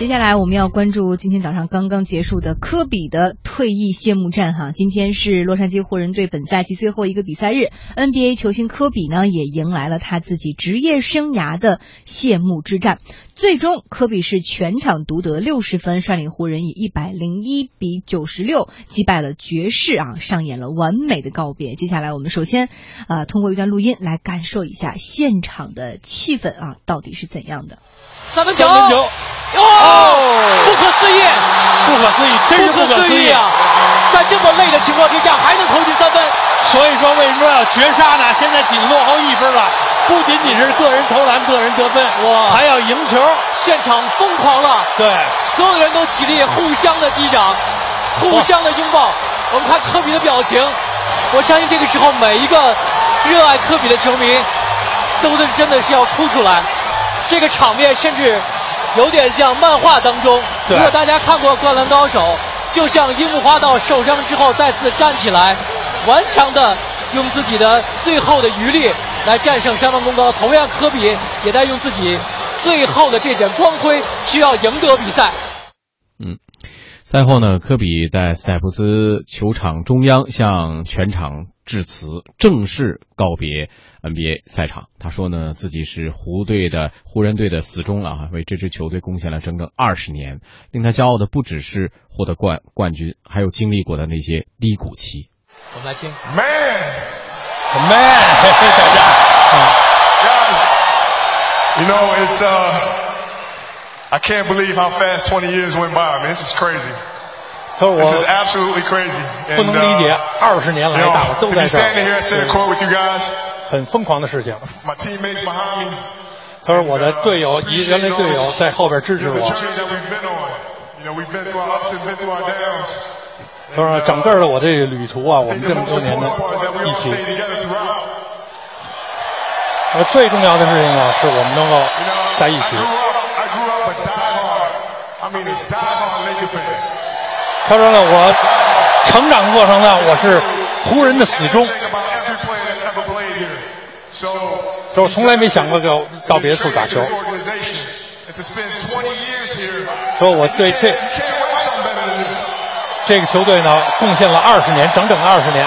接下来我们要关注今天早上刚刚结束的科比的退役谢幕战哈。今天是洛杉矶湖人队本赛季最后一个比赛日，NBA 球星科比呢也迎来了他自己职业生涯的谢幕之战。最终，科比是全场独得六十分，率领湖人以一百零一比九十六击败了爵士啊，上演了完美的告别。接下来我们首先啊通过一段录音来感受一下现场的气氛啊到底是怎样的。三分球，球，哦，不可思议，不可思议，真是不可思议思议啊！在这么累的情况之下，还能投进三分，所以说，为什么要绝杀呢？现在仅落后一分了，不仅仅是个人投篮、个人得分，哇还要赢球。现场疯狂了，对，所有人都起立，互相的击掌，互相的拥抱。我们看科比的表情，我相信这个时候每一个热爱科比的球迷都是真的是要哭出来。这个场面甚至有点像漫画当中，如果大家看过《灌篮高手》，就像樱木花道受伤之后再次站起来，顽强的用自己的最后的余力来战胜山王功高。同样，科比也在用自己最后的这点光辉，需要赢得比赛。嗯，赛后呢，科比在斯泰普斯球场中央向全场致辞，正式告别 NBA 赛场。他说呢，自己是湖队的湖人队的死忠了啊，为这支球队贡献了整整二十年。令他骄傲的不只是获得冠冠军，还有经历过的那些低谷期。我们来听。Man man，大家，You know, it's uh, I can't believe how fast 20 years went by. Man, this is crazy. This is absolutely crazy. 不 And, 能理解 uh,，二十年 you 来 know, 大伙都 with you guys, 很疯狂的事情。他说：“我的队友，一原来队友在后边支持我。”他说：“整个的我这旅途啊，我们这么多年的一起。”我最重要的事情呢，是我们能够在一起。他说：“呢，我成长过程呢，我是湖人的死忠。”所以我从来没想过就到别处打球。说我对这这个球队呢贡献了二十年整整二十年。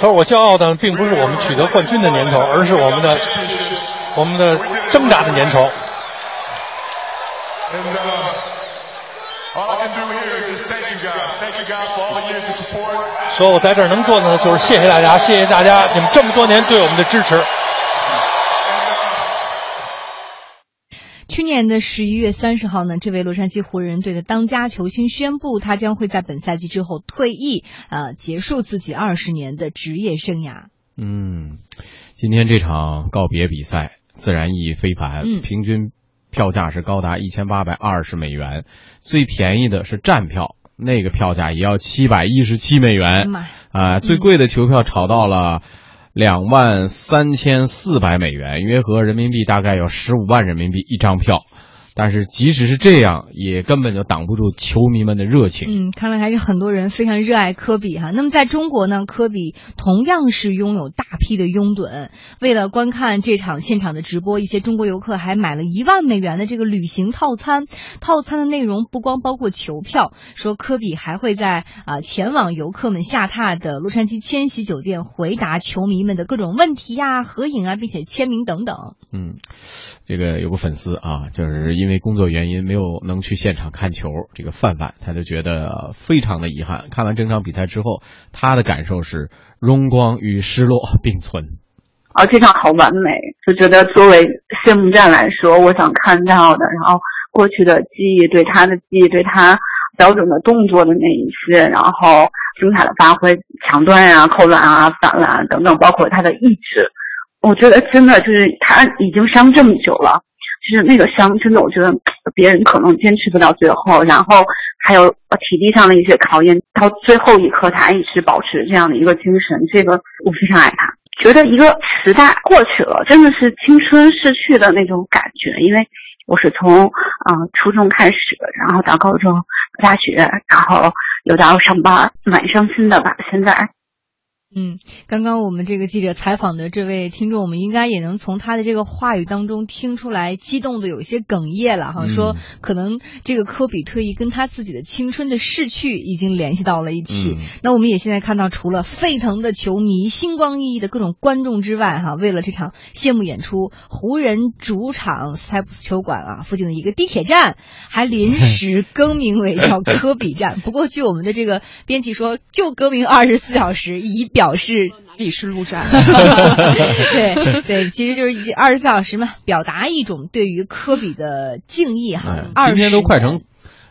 他说我骄傲的并不是我们取得冠军的年头而是我们的我们的挣扎的年头。And uh, all I can do here is just thank you guys. Thank you guys for all the years of support. 所以我在这儿能做的呢，就是谢谢大家，谢谢大家你们这么多年对我们的支持。去年的十一月三十号呢，这位洛杉矶湖人队的当家球星宣布，他将会在本赛季之后退役，呃，结束自己二十年的职业生涯。嗯，今天这场告别比赛自然意义非凡，嗯平均票价是高达一千八百二十美元，最便宜的是站票，那个票价也要七百一十七美元啊、最贵的球票炒到了。两万三千四百美元，约合人民币大概有十五万人民币一张票，但是即使是这样，也根本就挡不住球迷们的热情。嗯，看来还是很多人非常热爱科比哈。那么在中国呢，科比同样是拥有大批的拥趸。为了观看这场现场的直播，一些中国游客还买了一万美元的这个旅行套餐。套餐的内容不光包括球票，说科比还会在啊、前往游客们下榻的洛杉矶千禧酒店回答球迷们的各种问题呀、合影啊，并且签名等等。嗯，这个有个粉丝啊，就是因因为工作原因没有能去现场看球，这个范范他就觉得非常的遗憾。看完整场比赛之后，他的感受是荣光与失落并存。啊，这场好完美，就觉得作为谢幕战来说，我想看到的，然后过去的记忆，对他的记忆，对他标准的动作的那一些，然后精彩的发挥，抢断呀、扣篮啊、反篮等等，包括他的意志，我觉得真的就是他已经伤这么久了，就是那个伤，真的我觉得别人可能坚持不到最后，然后还有体力上的一些考验，到最后一刻他一直保持这样的一个精神，这个我非常爱他。觉得一个时代过去了，真的是青春逝去的那种感觉。因为我是从啊、初中开始，然后到高中、大学，然后又到上班，蛮伤心的吧。现在嗯，刚刚我们这个记者采访的这位听众，我们应该也能从他的这个话语当中听出来，激动的有些哽咽了哈。嗯说可能这个科比退役跟他自己的青春的逝去已经联系到了一起。嗯那我们也现在看到，除了沸腾的球迷、星光熠熠的各种观众之外，哈，为了这场谢幕演出，湖人主场斯台普斯球馆啊附近的一个地铁站还临 时更名为叫科比站。不过据我们的这个编辑说，就更名二十四小时，以表示哪里是路上？对对，其实就是二十四小时嘛，表达一种对于科比的敬意哈哎。二今天都快成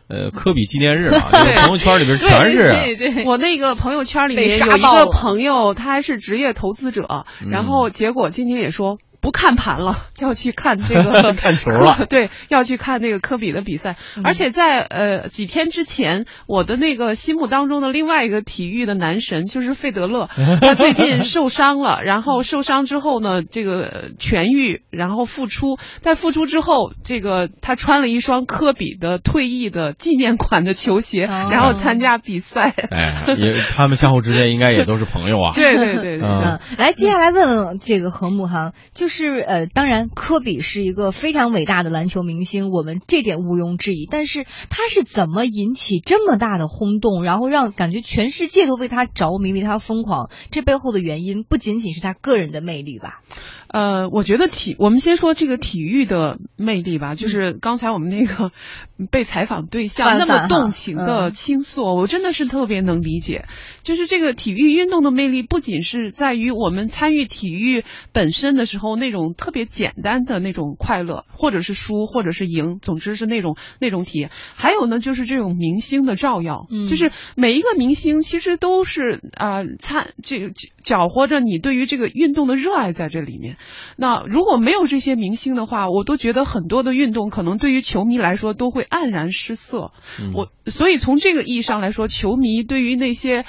呃科比纪念日了，这 个朋友圈里边全是啊。对对对，我那个朋友圈里被面有一个朋友，他还是职业投资者，嗯然后结果今天也说。不看盘了，要去看这个 看球了 对，要去看那个科比的比赛。嗯而且在呃几天之前，我的那个心目当中的另外一个体育的男神就是费德勒，他最近受伤了，然后受伤之后呢，这个呃痊愈，然后复出，在复出之后，这个他穿了一双科比的退役的纪念款的球鞋，哦然后参加比赛。哎，也他们相互之间应该也都是朋友啊。对对对对，嗯嗯，来，接下来问问这个何木哈，就是是呃，当然科比是一个非常伟大的篮球明星，我们这点毋庸置疑。但是他是怎么引起这么大的轰动，然后让感觉全世界都为他着迷、为他疯狂？这背后的原因不仅仅是他个人的魅力吧？呃，我觉得体，我们先说这个体育的魅力吧，就是刚才我们那个 被采访对象那么动情的嗯倾诉，我真的是特别能理解。就是这个体育运动的魅力，不仅是在于我们参与体育本身的时候那种特别简单的那种快乐，或者是输，或者是赢，总之是那种那种体验。还有呢，就是这种明星的照耀，嗯就是每一个明星其实都是啊、参这个搅和着你对于这个运动的热爱在这里面。那如果没有这些明星的话，我都觉得很多的运动可能对于球迷来说都会黯然失色。嗯我所以从这个意义上来说，球迷对于那些。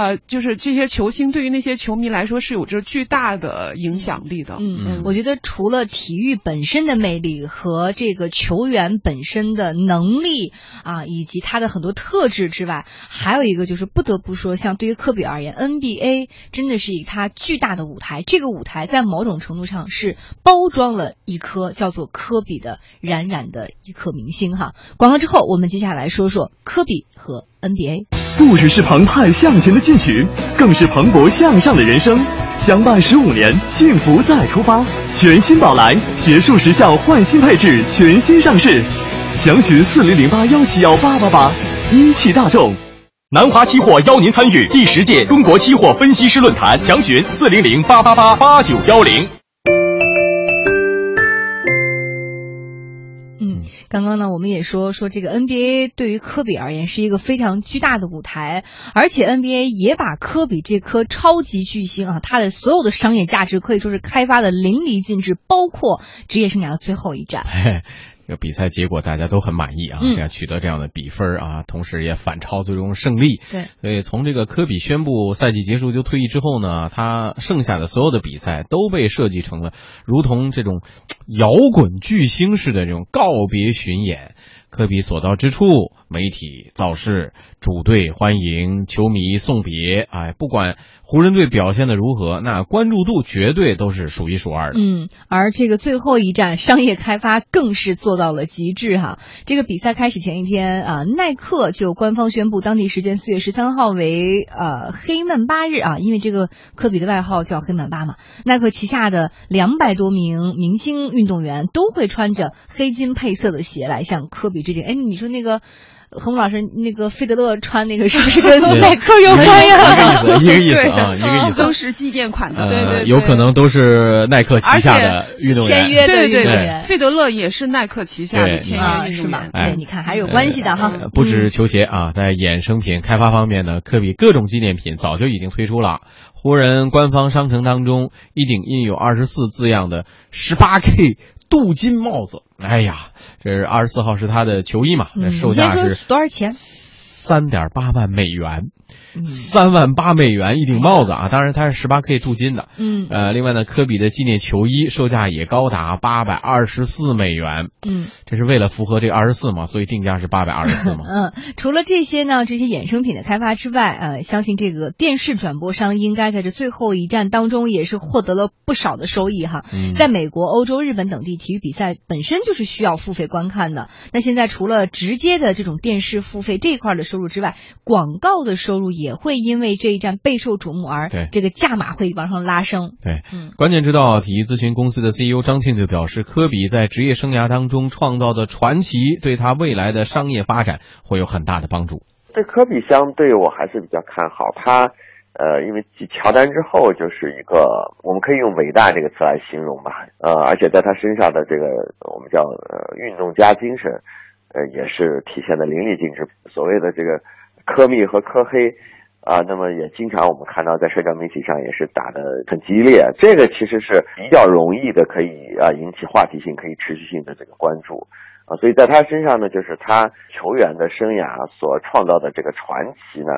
呃，就是这些球星对于那些球迷来说是有着巨大的影响力的。嗯嗯我觉得除了体育本身的魅力和这个球员本身的能力啊，以及他的很多特质之外，还有一个就是不得不说，像对于科比而言，NBA 真的是以他巨大的舞台，这个舞台在某种程度上是包装了一颗叫做科比的冉冉的一颗明星哈。广告之后，我们接下来说说科比和 NBA。不只是澎湃向前的进取，更是蓬勃向上的人生。相伴十五年，幸福再出发。全新宝来结束时效换新配置全新上市，详询四零零八幺七幺八八八。一汽大众。南华期货邀您参与第十届中国期货分析师论坛，详询四零零八八八八九幺零。刚刚呢，我们也说说这个 NBA 对于科比而言是一个非常巨大的舞台，而且 NBA 也把科比这颗超级巨星啊，他的所有的商业价值可以说是开发的淋漓尽致，包括职业生涯的最后一战。这个比赛结果大家都很满意啊，嗯这样取得这样的比分啊，同时也反超最终胜利。对，所以从这个科比宣布赛季结束就退役之后呢，他剩下的所有的比赛都被设计成了如同这种 摇滚巨星似的这种告别巡演。科比所到之处，媒体造势，主队欢迎，球迷送别。哎，不管湖人队表现的如何，那关注度绝对都是数一数二的。嗯，而这个最后一站商业开发更是做到了极致哈。这个比赛开始前一天啊，耐克就官方宣布，当地时间四月十三号为呃黑曼巴日啊，因为这个科比的外号叫黑曼巴嘛。耐克旗下的两百多名明星运动员都会穿着黑金配色的鞋来向科比致敬。哎，你说那个。何木老师，那个费德勒穿那个是不是跟 耐克有关呀？一个意思，一个意思啊，一个意思。都是纪念款的。呃，对对对，有可能都是耐克旗下的运动员。签约的对对对运动员，费德勒也是耐克旗下的签啊，约运是吗动员？。哎对，你看还是有关系的哈。呃不止球鞋啊，在衍生品开发方面呢，科比各种纪念品早就已经推出了。湖人官方商城当中，一顶印有“二十四”字样的十八 K 镀金帽子，哎呀，这是二十四号是他的球衣嘛，那，售价是多少钱？三点八万美元。三万八美元一顶帽子啊！当然它是十八 K 镀金的。嗯呃，另外呢，科比的纪念球衣售价也高达八百二十四美元。嗯，这是为了符合这二十四嘛，所以定价是八百二十四嘛。嗯，除了这些呢，这些衍生品的开发之外，呃，相信这个电视转播商应该在这最后一战当中也是获得了不少的收益哈。嗯在美国、欧洲、日本等地，体育比赛本身就是需要付费观看的。那现在除了直接的这种电视付费这一块的收入之外，广告的收入也会因为这一战备受瞩目而这个价码会往上拉升。对，嗯关键知道体育咨询公司的 CEO 张庆就表示，科比在职业生涯当中创造的传奇，对他未来的商业发展会有很大的帮助。对科比相对我还是比较看好他。呃，因为继乔丹之后，就是一个我们可以用伟大这个词来形容吧。呃，而且在他身上的这个我们叫呃运动家精神，呃，也是体现的淋漓尽致。所谓的这个科密和科黑啊、那么也经常我们看到在社交媒体上也是打的很激烈。这个其实是比较容易的，可以啊、引起话题性、可以持续性的这个关注。啊，所以在他身上呢，就是他球员的生涯所创造的这个传奇呢，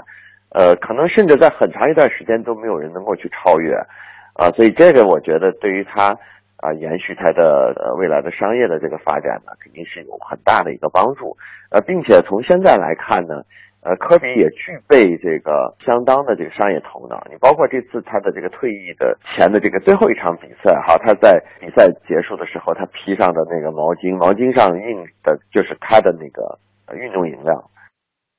呃，可能甚至在很长一段时间都没有人能够去超越，啊，所以这个我觉得对于他啊延续他的呃未来的商业的这个发展呢，肯定是有很大的一个帮助，呃，并且从现在来看呢。呃，科比也具备这个相当的这个商业头脑。你包括这次他的这个退役的前的这个最后一场比赛，哈，他在比赛结束的时候，他披上的那个毛巾，毛巾上印的就是他的那个呃运动饮料。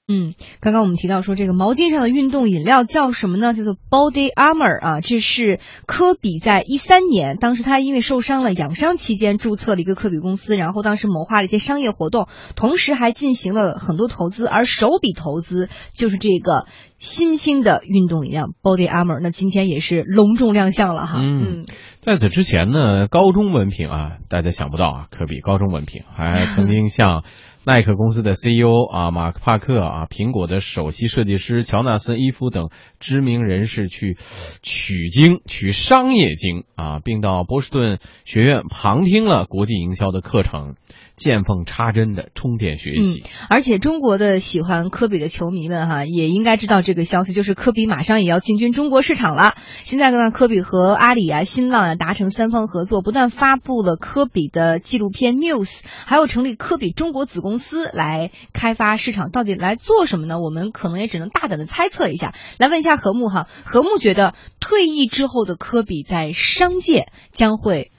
嗯，刚刚我们提到说这个毛巾上的运动饮料叫什么呢？叫做 Body Armor 啊，这是科比在一三年，当时他因为受伤了养伤期间注册了一个科比公司，然后当时谋划了一些商业活动，同时还进行了很多投资，而首笔投资就是这个新兴的运动饮料 Body Armor，那今天也是隆重亮相了哈。嗯，在此之前呢，高中文凭啊，大家想不到啊，科比高中文凭，还 曾经向耐克公司的 CEO 啊马克帕克啊，苹果的首席设计师乔纳森伊夫等知名人士去取经、取商业经啊，并到波士顿学院旁听了国际营销的课程，见缝插针的充电学习。嗯，而且中国的喜欢科比的球迷们哈，也应该知道这个消息，就是科比马上也要进军中国市场了。现在呢，科比和阿里啊、新浪啊达成三方合作，不但发布了科比的纪录片《Muse》，还要成立科比中国子公司来开发市场。到底来做什么呢？我们可能也只能大胆的猜测一下。来问一下何木哈，何木觉得退役之后的科比在商界将会。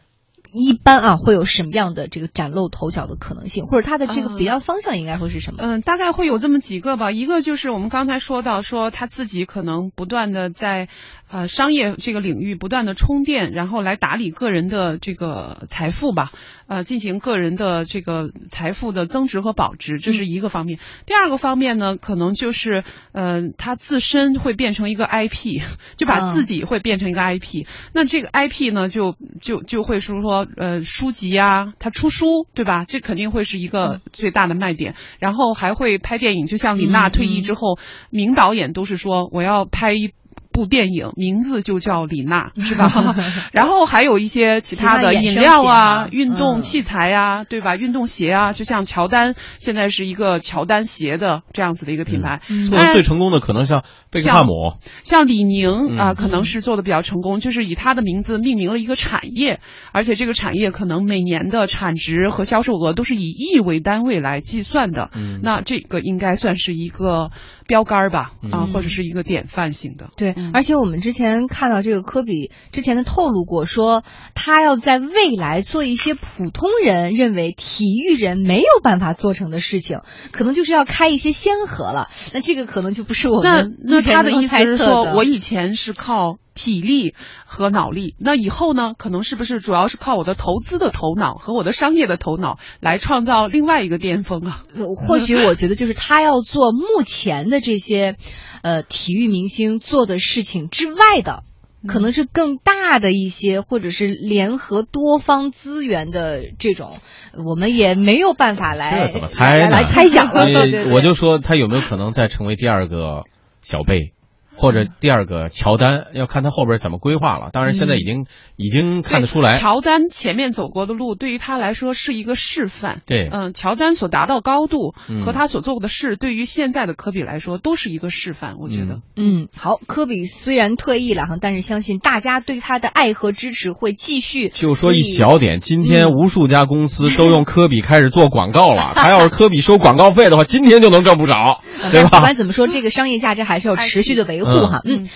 一般啊，会有什么样的这个崭露头角的可能性，或者他的这个比较方向应该会是什么？嗯，大概会有这么几个吧。一个就是我们刚才说到，说他自己可能不断的在呃商业这个领域不断的充电，然后来打理个人的这个财富吧，呃，进行个人的这个财富的增值和保值，这是一个方面。第二个方面呢，可能就是呃他自身会变成一个 IP，就把自己会变成一个 IP。那这个 IP 呢，就就就会是说。呃，书籍啊，他出书，对吧？这肯定会是一个最大的卖点。然后还会拍电影，就像李娜退役之后，名导演都是说我要拍一部电影，名字就叫李娜，是吧？然后还有一些其他的饮料啊、运动器材啊，对吧？运动鞋啊，就像乔丹现在是一个乔丹鞋的这样子的一个品牌。做的最成功的可能像贝克汉姆，像李宁啊，可能是做的比较成功，就是以他的名字命名了一个产业，而且这个产业可能每年的产值和销售额都是以亿为单位来计算的。嗯那这个应该算是一个标杆吧，啊，嗯或者是一个典范性的。对，而且我们之前看到这个科比之前的透露过，说他要在未来做一些普通人认为体育人没有办法做成的事情，可能就是要开一些先河了。那这个可能就不是我们那他的意思是说，我以以前是靠体力和脑力，那以后呢，可能是不是主要是靠我的投资的头脑和我的商业的头脑来创造另外一个巅峰啊？或许我觉得就是他要做目前的这些，呃，体育明星做的事情之外的。可能是更大的一些，或者是联合多方资源的这种，我们也没有办法来这怎么猜呢？来猜想了。对对对我就说他有没有可能再成为第二个小贝？或者第二个乔丹，要看他后边怎么规划了。当然，现在已经、已经看得出来，乔丹前面走过的路对于他来说是一个示范。对嗯，乔丹所达到高度嗯和他所做过的事，对于现在的科比来说都是一个示范。我觉得，嗯，好，科比虽然退役了哈，但是相信大家对他的爱和支持会继续。就说一小点，今天嗯无数家公司都用科比开始做广告了。他要是科比收广告费的话，今天就能挣不少，对吧？不管怎么说，这个商业价值还是要持续的维护哈。嗯